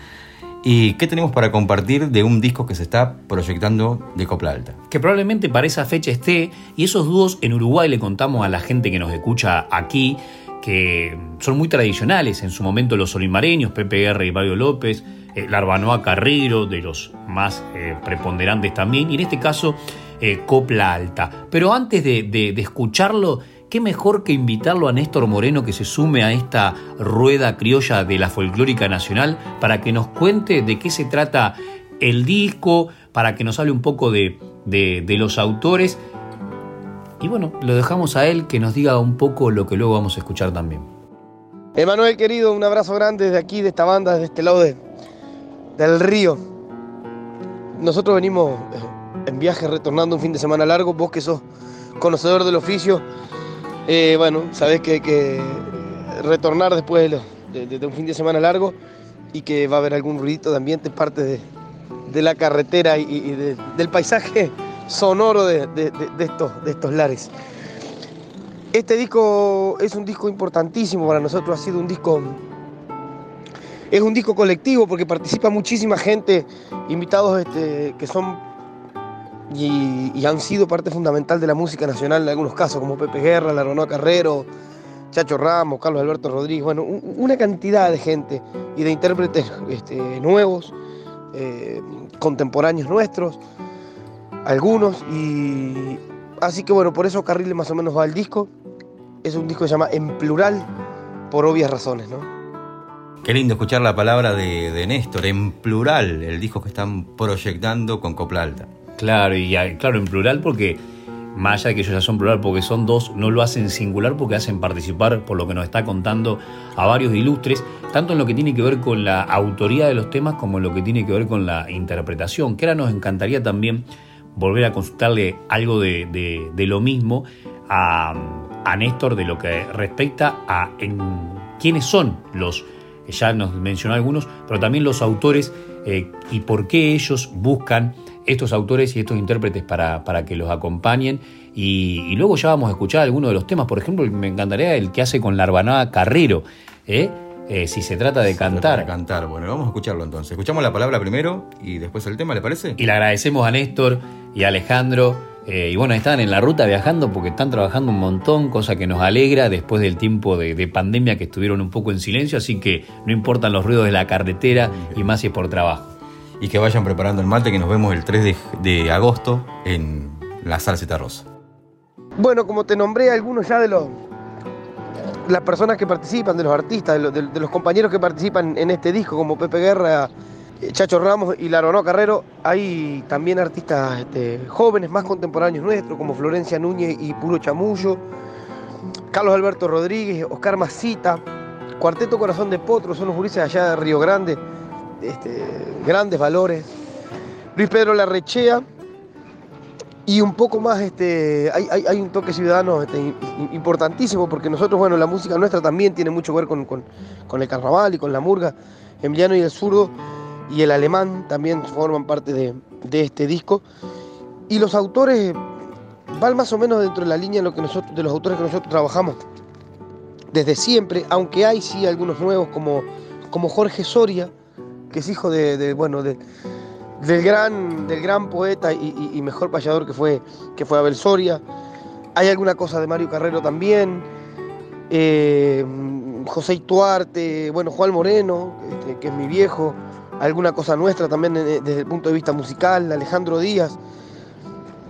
¿Y qué tenemos para compartir de un disco que se está proyectando de Copla Alta? Que probablemente para esa fecha esté, y esos dúos en Uruguay le contamos a la gente que nos escucha aquí, que son muy tradicionales, en su momento los olimareños, Pepe y Mario López, eh, Larbanoa Carrero, de los más eh, preponderantes también, y en este caso eh, Copla Alta. Pero antes de escucharlo, qué mejor que invitarlo a Néstor Moreno que se sume a esta rueda criolla de la folclórica nacional para que nos cuente de qué se trata el disco, para que nos hable un poco de, de, los autores. Y bueno, lo dejamos a él que nos diga un poco lo que luego vamos a escuchar también. Emanuel querido, un abrazo grande desde aquí, de esta banda, desde este lado de, del río. Nosotros venimos en viaje retornando un fin de semana largo, vos que sos conocedor del oficio, eh, bueno, sabes que, que retornar después de, un fin de semana largo y que va a haber algún ruidito de ambiente parte de, la carretera y, del paisaje sonoro de, estos, de estos lares. Este disco es un disco importantísimo para nosotros, ha sido un disco, es un disco colectivo porque participa muchísima gente, invitados este, que son y, han sido parte fundamental de la música nacional en algunos casos, como Pepe Guerra, Laronoa Carrero, Chacho Ramos, Carlos Alberto Rodríguez, bueno, una cantidad de gente y de intérpretes este, nuevos, eh, contemporáneos nuestros, algunos, y así que bueno, por eso Carriles más o menos va el disco. Es un disco que se llama En Plural, por obvias razones, ¿no? Qué lindo escuchar la palabra de, de Néstor, en plural, el disco que están proyectando con Copla Alta. Claro, y claro, en plural porque más allá de que ellos ya son plural porque son dos, no lo hacen singular porque hacen participar, por lo que nos está contando, a varios ilustres, tanto en lo que tiene que ver con la autoría de los temas como en lo que tiene que ver con la interpretación, que ahora nos encantaría también volver a consultarle algo de, lo mismo a, Néstor de lo que respecta a en, quiénes son los, ya nos mencionó algunos, pero también los autores eh, y por qué ellos buscan estos autores y estos intérpretes para, para que los acompañen. Y, luego ya vamos a escuchar algunos de los temas. Por ejemplo, me encantaría el que hace con la hermanada Carrero. ¿eh? Eh, si se trata de cantar. De cantar, bueno, vamos a escucharlo entonces. Escuchamos la palabra primero y después el tema, ¿le parece? Y le agradecemos a Néstor y a Alejandro. Eh, y bueno, están en la ruta viajando porque están trabajando un montón, cosa que nos alegra después del tiempo de, de, pandemia que estuvieron un poco en silencio, así que no importan los ruidos de la carretera y más si es por trabajo y que vayan preparando el mate que nos vemos el 3 de, agosto en la Salseta Rosa. Bueno, como te nombré algunos ya de los las personas que participan, de los artistas, de los, compañeros que participan en este disco, como Pepe Guerra, eh, Chacho Ramos y Laronó Carrero, hay también artistas este, jóvenes, más contemporáneos nuestros, como Florencia Núñez y Puro Chamullo, Carlos Alberto Rodríguez, Oscar Masita, Cuarteto Corazón de Potro, son los gurises allá de Río Grande, este, grandes valores. Luis Pedro Larrechea y un poco más, este, hay, un toque ciudadano este, importantísimo porque nosotros, bueno, la música nuestra también tiene mucho que ver con, el carnaval y con la murga. Emiliano y el zurdo y el alemán también forman parte de, este disco. Y los autores van más o menos dentro de la línea de, lo que nosotros, de los autores que nosotros trabajamos desde siempre, aunque hay sí algunos nuevos como, como Jorge Soria, que es hijo de, bueno, del, gran, del gran poeta y, mejor payador que fue, que fue Abel Soria. Hay alguna cosa de Mario Carrero también. Eh, José Ituarte, bueno, Juan Moreno, este, que es mi viejo. Alguna cosa nuestra también desde el punto de vista musical, Alejandro Díaz.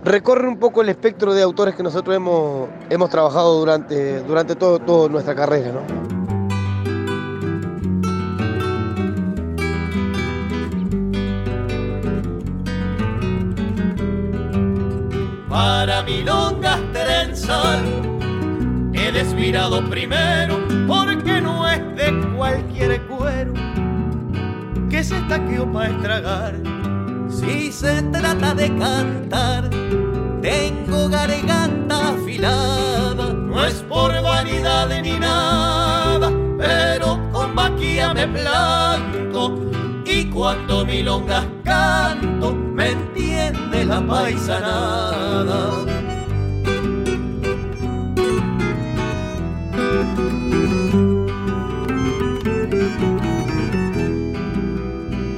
Recorre un poco el espectro de autores que nosotros hemos, hemos trabajado durante, durante todo, toda nuestra carrera. ¿no? Para milongas trenzar. He desvirado primero porque no es de cualquier cuero que se estaqueó para estragar. Si se trata de cantar, tengo garganta afilada, no es por vanidad ni nada, pero con maquilla me planto y cuando milongas canto me la paisanada.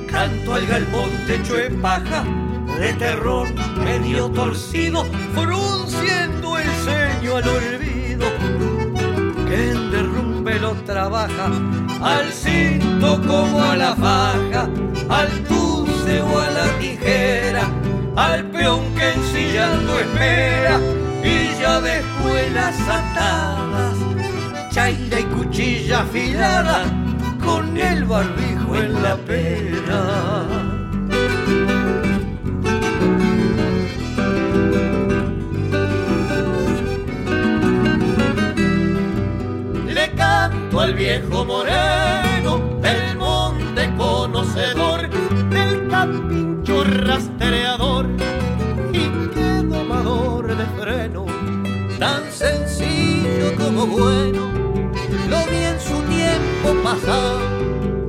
Canto al galpón techo de paja, de terror medio torcido, frunciendo el ceño al olvido, que en derrumbe lo trabaja, al cinto como a la faja, al al peón que ensillando espera, y ya después las atadas, chaira y cuchilla afilada, con el barbijo en la pera. Le canto al viejo moreno, bueno, lo vi en su tiempo pasado,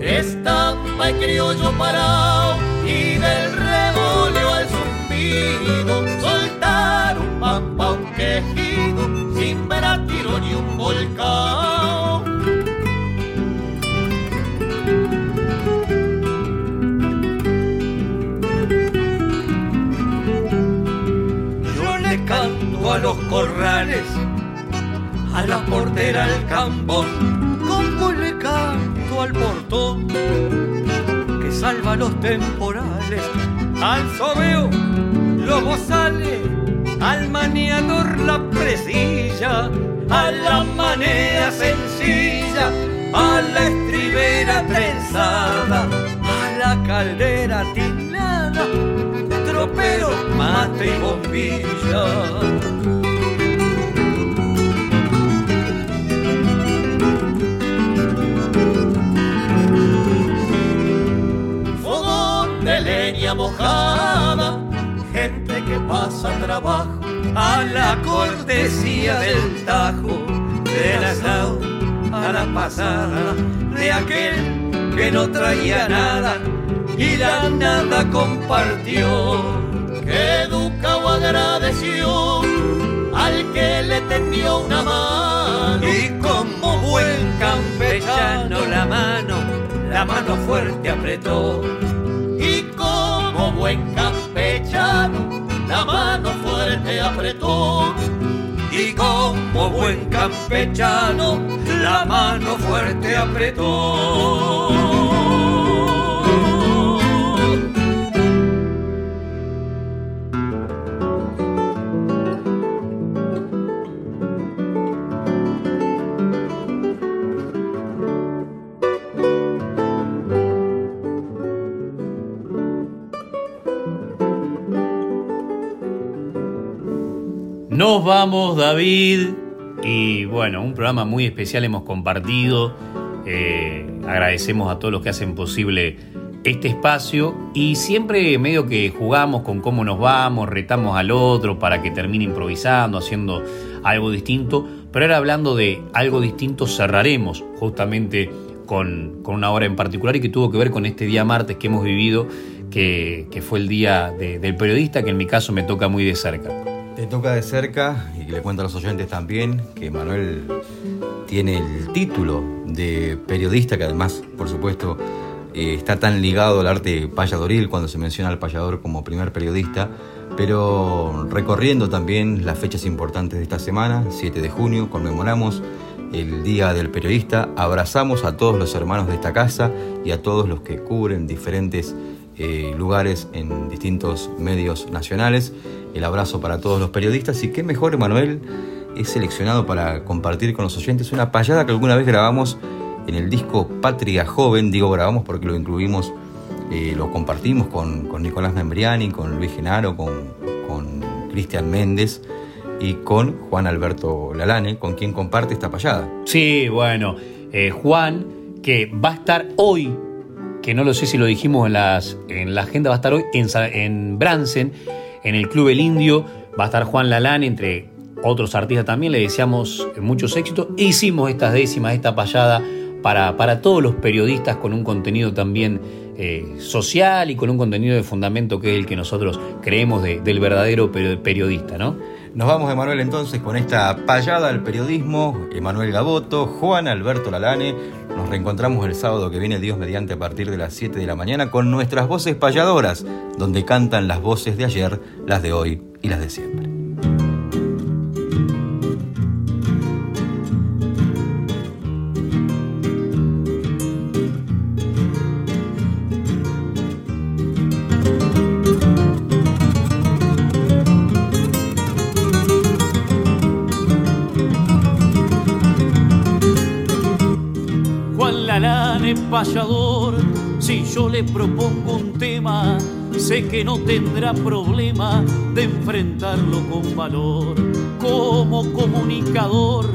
estampa y criollo parado y del revoleo al zumbido, soltar un pampa, un quejido, sin ver a tiro ni un volcán. a los corrales, a la portera al cambón, como le canto al portón que salva los temporales, al sobeo los bozales, al maniador la presilla, a la manera sencilla, a la estribera trenzada, a la caldera tinada, tropero, mate y bombilla. Leña mojada, gente que pasa trabajo a la cortesía del tajo, de la asado a la pasada, de aquel que no traía nada y la nada compartió, que educa o agradeció al que le tendió una mano. Y como buen campechano la mano, la mano fuerte apretó buen campechano la mano fuerte apretó y como buen campechano la mano fuerte apretó. Nos vamos, David. Y bueno, un programa muy especial hemos compartido. Eh, agradecemos a todos los que hacen posible este espacio y siempre medio que jugamos con cómo nos vamos, retamos al otro para que termine improvisando, haciendo algo distinto. Pero ahora hablando de algo distinto, cerraremos justamente con, con una hora en particular y que tuvo que ver con este día martes que hemos vivido, que, que fue el día de- del periodista, que en mi caso me toca muy de cerca. Te toca de cerca y le cuento a los oyentes también que Manuel tiene el título de periodista, que además, por supuesto, eh, está tan ligado al arte payadoril cuando se menciona al payador como primer periodista, pero recorriendo también las fechas importantes de esta semana, 7 de junio, conmemoramos el Día del Periodista, abrazamos a todos los hermanos de esta casa y a todos los que cubren diferentes eh, lugares en distintos medios nacionales. El abrazo para todos los periodistas y qué mejor, Emanuel, es seleccionado para compartir con los oyentes una payada que alguna vez grabamos en el disco Patria Joven. Digo grabamos porque lo incluimos, eh, lo compartimos con, con Nicolás Membriani, con Luis Genaro, con, con Cristian Méndez y con Juan Alberto Lalane, con quien comparte esta payada. Sí, bueno, eh, Juan, que va a estar hoy, que no lo sé si lo dijimos en, las, en la agenda, va a estar hoy en, en Bransen, en el Club El Indio, va a estar Juan Lalán, entre otros artistas también, le deseamos muchos éxitos. E hicimos estas décimas, esta payada para, para todos los periodistas con un contenido también eh, social y con un contenido de fundamento que es el que nosotros creemos de- del verdadero peri- periodista, ¿no? Nos vamos, Emanuel, entonces con esta payada al periodismo. Emanuel Gaboto, Juan Alberto Lalane. Nos reencontramos el sábado que viene, Dios mediante, a partir de las 7 de la mañana con nuestras voces payadoras, donde cantan las voces de ayer, las de hoy y las de siempre. Yo le propongo un tema, sé que no tendrá problema de enfrentarlo con valor. Como comunicador,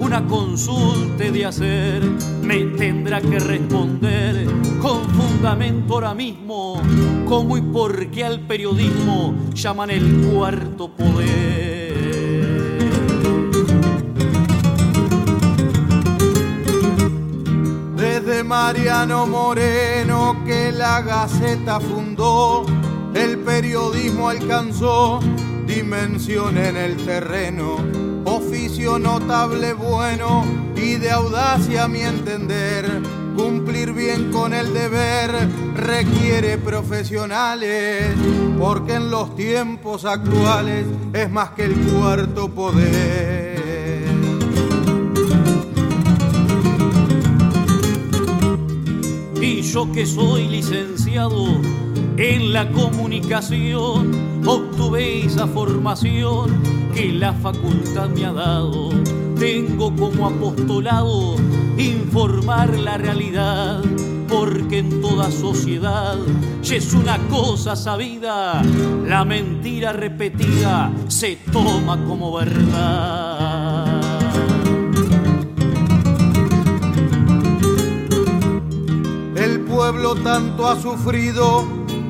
una consulta de hacer, me tendrá que responder con fundamento ahora mismo, cómo y por qué al periodismo llaman el cuarto poder. Mariano Moreno que la Gaceta fundó, el periodismo alcanzó dimensión en el terreno, oficio notable bueno y de audacia a mi entender. Cumplir bien con el deber requiere profesionales, porque en los tiempos actuales es más que el cuarto poder. Yo que soy licenciado en la comunicación, obtuve esa formación que la facultad me ha dado. Tengo como apostolado informar la realidad, porque en toda sociedad ya es una cosa sabida, la mentira repetida se toma como verdad. Pueblo tanto ha sufrido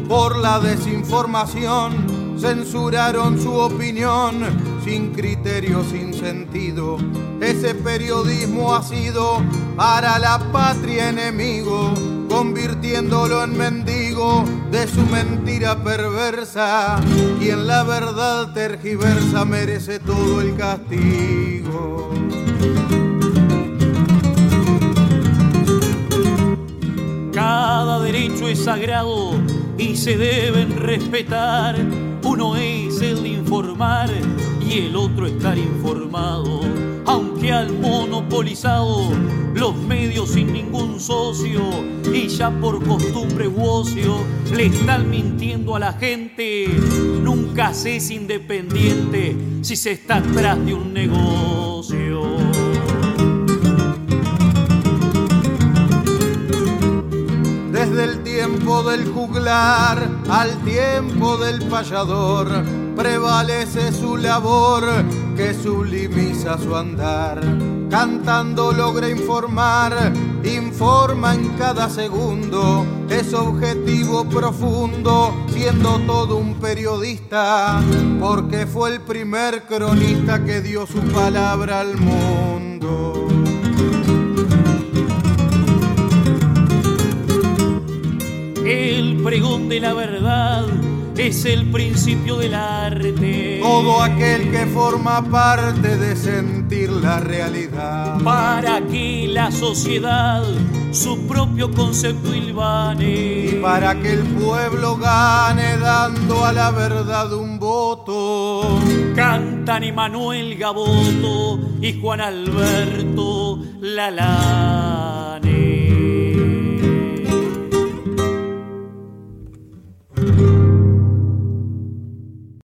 por la desinformación, censuraron su opinión sin criterio, sin sentido. Ese periodismo ha sido para la patria enemigo, convirtiéndolo en mendigo de su mentira perversa. Quien la verdad tergiversa merece todo el castigo. Cada derecho es sagrado y se deben respetar. Uno es el informar y el otro estar informado. Aunque al monopolizado los medios sin ningún socio y ya por costumbre u ocio le están mintiendo a la gente. Nunca se es independiente si se está atrás de un negocio. Del juglar al tiempo del payador, prevalece su labor que sublimiza su andar. Cantando logra informar, informa en cada segundo, es objetivo profundo, siendo todo un periodista, porque fue el primer cronista que dio su palabra al mundo. El pregón de la verdad es el principio del arte. Todo aquel que forma parte de sentir la realidad. Para que la sociedad su propio concepto ilvane. Y para que el pueblo gane dando a la verdad un voto. Cantan Emanuel Gaboto y Juan Alberto La La.